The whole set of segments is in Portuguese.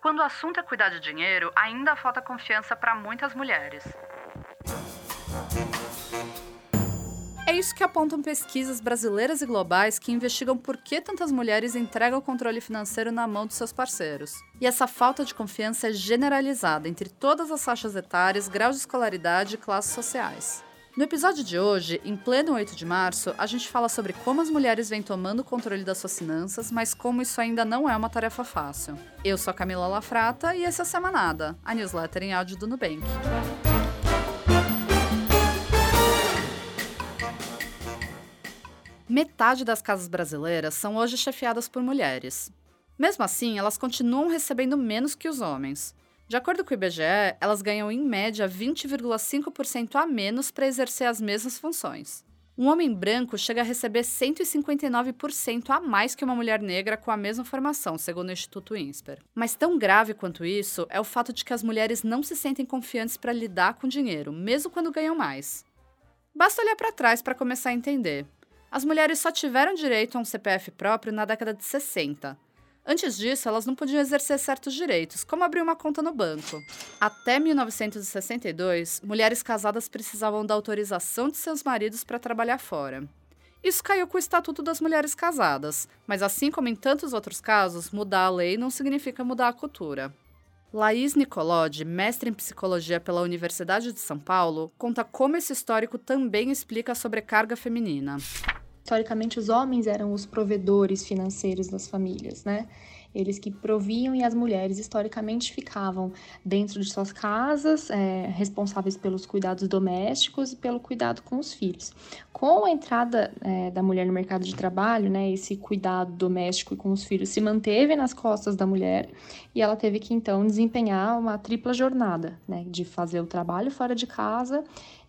Quando o assunto é cuidar de dinheiro, ainda falta confiança para muitas mulheres. É isso que apontam pesquisas brasileiras e globais que investigam por que tantas mulheres entregam o controle financeiro na mão dos seus parceiros. E essa falta de confiança é generalizada entre todas as faixas etárias, graus de escolaridade e classes sociais. No episódio de hoje, em pleno 8 de março, a gente fala sobre como as mulheres vêm tomando o controle das suas finanças, mas como isso ainda não é uma tarefa fácil. Eu sou a Camila Lafrata e esse é a Semanada, a newsletter em áudio do Nubank. Metade das casas brasileiras são hoje chefiadas por mulheres. Mesmo assim, elas continuam recebendo menos que os homens. De acordo com o IBGE, elas ganham em média 20,5% a menos para exercer as mesmas funções. Um homem branco chega a receber 159% a mais que uma mulher negra com a mesma formação, segundo o Instituto INSPER. Mas tão grave quanto isso é o fato de que as mulheres não se sentem confiantes para lidar com dinheiro, mesmo quando ganham mais. Basta olhar para trás para começar a entender. As mulheres só tiveram direito a um CPF próprio na década de 60. Antes disso, elas não podiam exercer certos direitos, como abrir uma conta no banco. Até 1962, mulheres casadas precisavam da autorização de seus maridos para trabalhar fora. Isso caiu com o Estatuto das Mulheres Casadas, mas assim como em tantos outros casos, mudar a lei não significa mudar a cultura. Laís Nicolodi, mestre em psicologia pela Universidade de São Paulo, conta como esse histórico também explica a sobrecarga feminina historicamente os homens eram os provedores financeiros das famílias, né? Eles que proviam e as mulheres historicamente ficavam dentro de suas casas, é, responsáveis pelos cuidados domésticos e pelo cuidado com os filhos. Com a entrada é, da mulher no mercado de trabalho, né, esse cuidado doméstico com os filhos se manteve nas costas da mulher e ela teve que então desempenhar uma tripla jornada, né, de fazer o trabalho fora de casa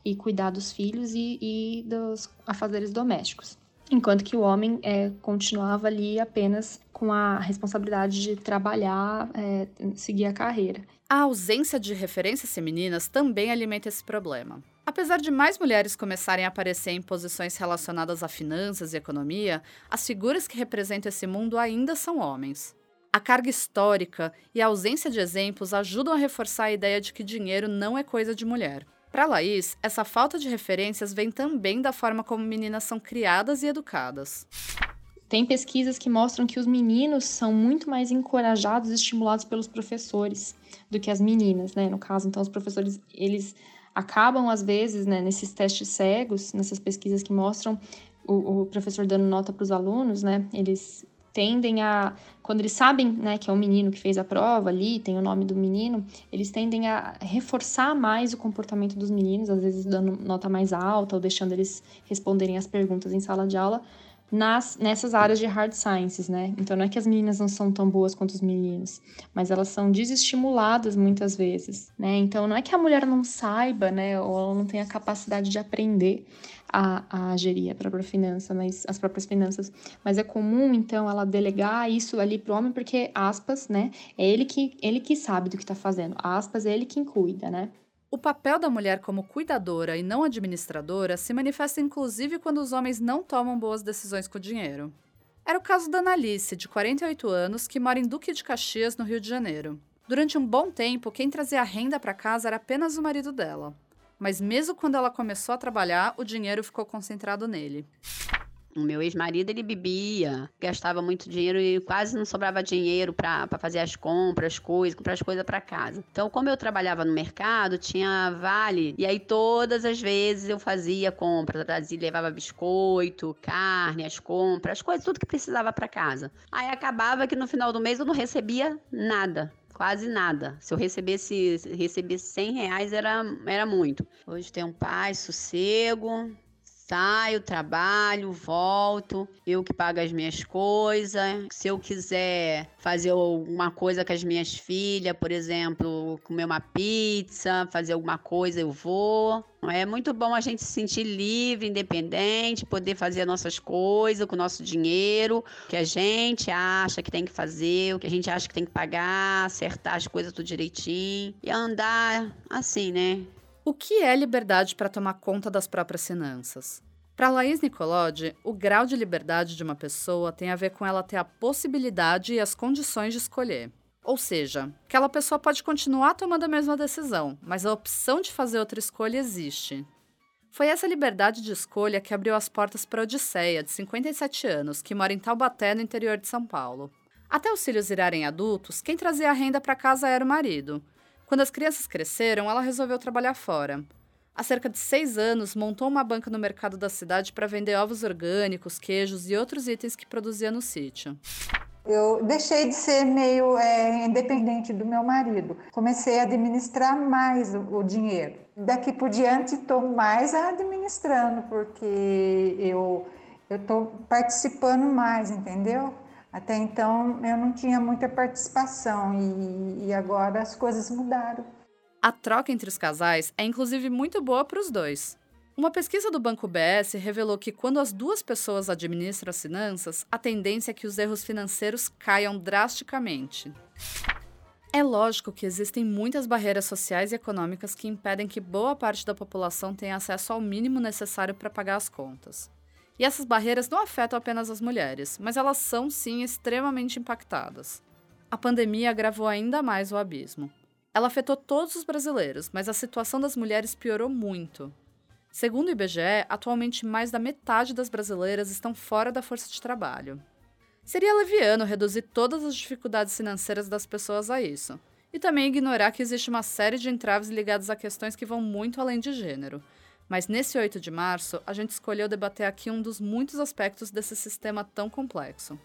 e cuidar dos filhos e, e dos afazeres domésticos enquanto que o homem é, continuava ali apenas com a responsabilidade de trabalhar, é, seguir a carreira. A ausência de referências femininas também alimenta esse problema. Apesar de mais mulheres começarem a aparecer em posições relacionadas a finanças e economia, as figuras que representam esse mundo ainda são homens. A carga histórica e a ausência de exemplos ajudam a reforçar a ideia de que dinheiro não é coisa de mulher. Para Laís, essa falta de referências vem também da forma como meninas são criadas e educadas. Tem pesquisas que mostram que os meninos são muito mais encorajados e estimulados pelos professores do que as meninas, né? No caso, então os professores, eles acabam às vezes, né, nesses testes cegos, nessas pesquisas que mostram o, o professor dando nota para os alunos, né? Eles tendem a, quando eles sabem né, que é um menino que fez a prova ali, tem o nome do menino, eles tendem a reforçar mais o comportamento dos meninos, às vezes dando nota mais alta ou deixando eles responderem as perguntas em sala de aula, nas, nessas áreas de hard sciences, né? Então não é que as meninas não são tão boas quanto os meninos, mas elas são desestimuladas muitas vezes, né? Então não é que a mulher não saiba, né, ou ela não tenha capacidade de aprender a, a gerir a própria finança, mas as próprias finanças, mas é comum então ela delegar isso ali pro homem porque aspas, né? É ele que ele que sabe do que tá fazendo. Aspas, é ele quem cuida, né? O papel da mulher como cuidadora e não administradora se manifesta inclusive quando os homens não tomam boas decisões com o dinheiro. Era o caso da Analice, de 48 anos, que mora em Duque de Caxias, no Rio de Janeiro. Durante um bom tempo, quem trazia renda para casa era apenas o marido dela. Mas mesmo quando ela começou a trabalhar, o dinheiro ficou concentrado nele. O meu ex-marido, ele bebia, gastava muito dinheiro e quase não sobrava dinheiro para fazer as compras, coisas, comprar as coisas para casa. Então, como eu trabalhava no mercado, tinha vale, e aí todas as vezes eu fazia compras, trazia, levava biscoito, carne, as compras, as coisas, tudo que precisava para casa. Aí acabava que no final do mês eu não recebia nada quase nada. Se eu recebesse, recebesse 100 reais era, era muito. Hoje tenho paz, sossego, saio, trabalho, volto, eu que pago as minhas coisas. Se eu quiser fazer alguma coisa com as minhas filhas, por exemplo, comer uma pizza, fazer alguma coisa, eu vou. É muito bom a gente se sentir livre, independente, poder fazer nossas coisas com o nosso dinheiro, que a gente acha que tem que fazer, o que a gente acha que tem que pagar, acertar as coisas tudo direitinho e andar assim, né? O que é liberdade para tomar conta das próprias finanças? Para Laís Nicolodi, o grau de liberdade de uma pessoa tem a ver com ela ter a possibilidade e as condições de escolher. Ou seja, aquela pessoa pode continuar tomando a mesma decisão, mas a opção de fazer outra escolha existe. Foi essa liberdade de escolha que abriu as portas para Odisseia, de 57 anos, que mora em Taubaté, no interior de São Paulo. Até os filhos virarem adultos, quem trazia a renda para casa era o marido. Quando as crianças cresceram, ela resolveu trabalhar fora. Há cerca de seis anos, montou uma banca no mercado da cidade para vender ovos orgânicos, queijos e outros itens que produzia no sítio. Eu deixei de ser meio é, independente do meu marido. Comecei a administrar mais o, o dinheiro. Daqui por diante estou mais administrando, porque eu estou participando mais, entendeu? Até então eu não tinha muita participação e, e agora as coisas mudaram. A troca entre os casais é inclusive muito boa para os dois. Uma pesquisa do Banco BS revelou que quando as duas pessoas administram as finanças, a tendência é que os erros financeiros caiam drasticamente. É lógico que existem muitas barreiras sociais e econômicas que impedem que boa parte da população tenha acesso ao mínimo necessário para pagar as contas. E essas barreiras não afetam apenas as mulheres, mas elas são sim extremamente impactadas. A pandemia agravou ainda mais o abismo. Ela afetou todos os brasileiros, mas a situação das mulheres piorou muito. Segundo o IBGE, atualmente mais da metade das brasileiras estão fora da força de trabalho. Seria leviano reduzir todas as dificuldades financeiras das pessoas a isso, e também ignorar que existe uma série de entraves ligados a questões que vão muito além de gênero. Mas nesse 8 de março, a gente escolheu debater aqui um dos muitos aspectos desse sistema tão complexo.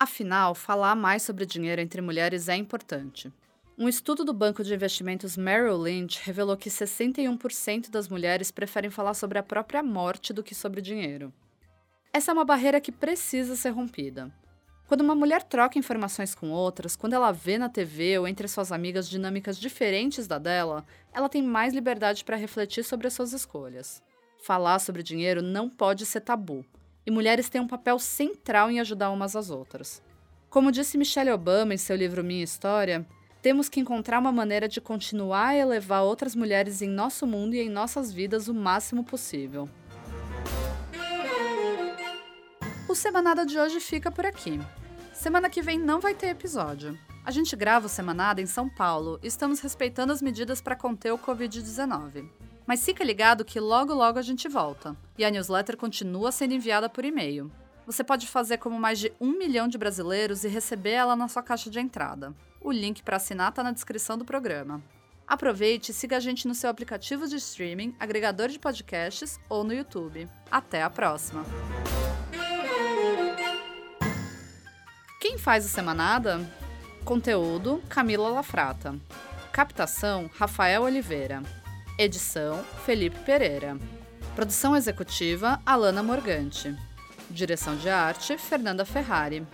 Afinal, falar mais sobre dinheiro entre mulheres é importante. Um estudo do banco de investimentos Merrill Lynch revelou que 61% das mulheres preferem falar sobre a própria morte do que sobre dinheiro. Essa é uma barreira que precisa ser rompida. Quando uma mulher troca informações com outras, quando ela vê na TV ou entre suas amigas dinâmicas diferentes da dela, ela tem mais liberdade para refletir sobre as suas escolhas. Falar sobre dinheiro não pode ser tabu, e mulheres têm um papel central em ajudar umas às outras. Como disse Michelle Obama em seu livro Minha História, temos que encontrar uma maneira de continuar a elevar outras mulheres em nosso mundo e em nossas vidas o máximo possível. O Semanada de hoje fica por aqui. Semana que vem não vai ter episódio. A gente grava o Semanada em São Paulo e estamos respeitando as medidas para conter o Covid-19. Mas fica ligado que logo logo a gente volta. E a newsletter continua sendo enviada por e-mail. Você pode fazer como mais de um milhão de brasileiros e receber ela na sua caixa de entrada. O link para assinar está na descrição do programa. Aproveite e siga a gente no seu aplicativo de streaming, agregador de podcasts ou no YouTube. Até a próxima! Faz o Semanada? Conteúdo: Camila Lafrata. Captação: Rafael Oliveira. Edição: Felipe Pereira. Produção executiva: Alana Morgante. Direção de arte: Fernanda Ferrari.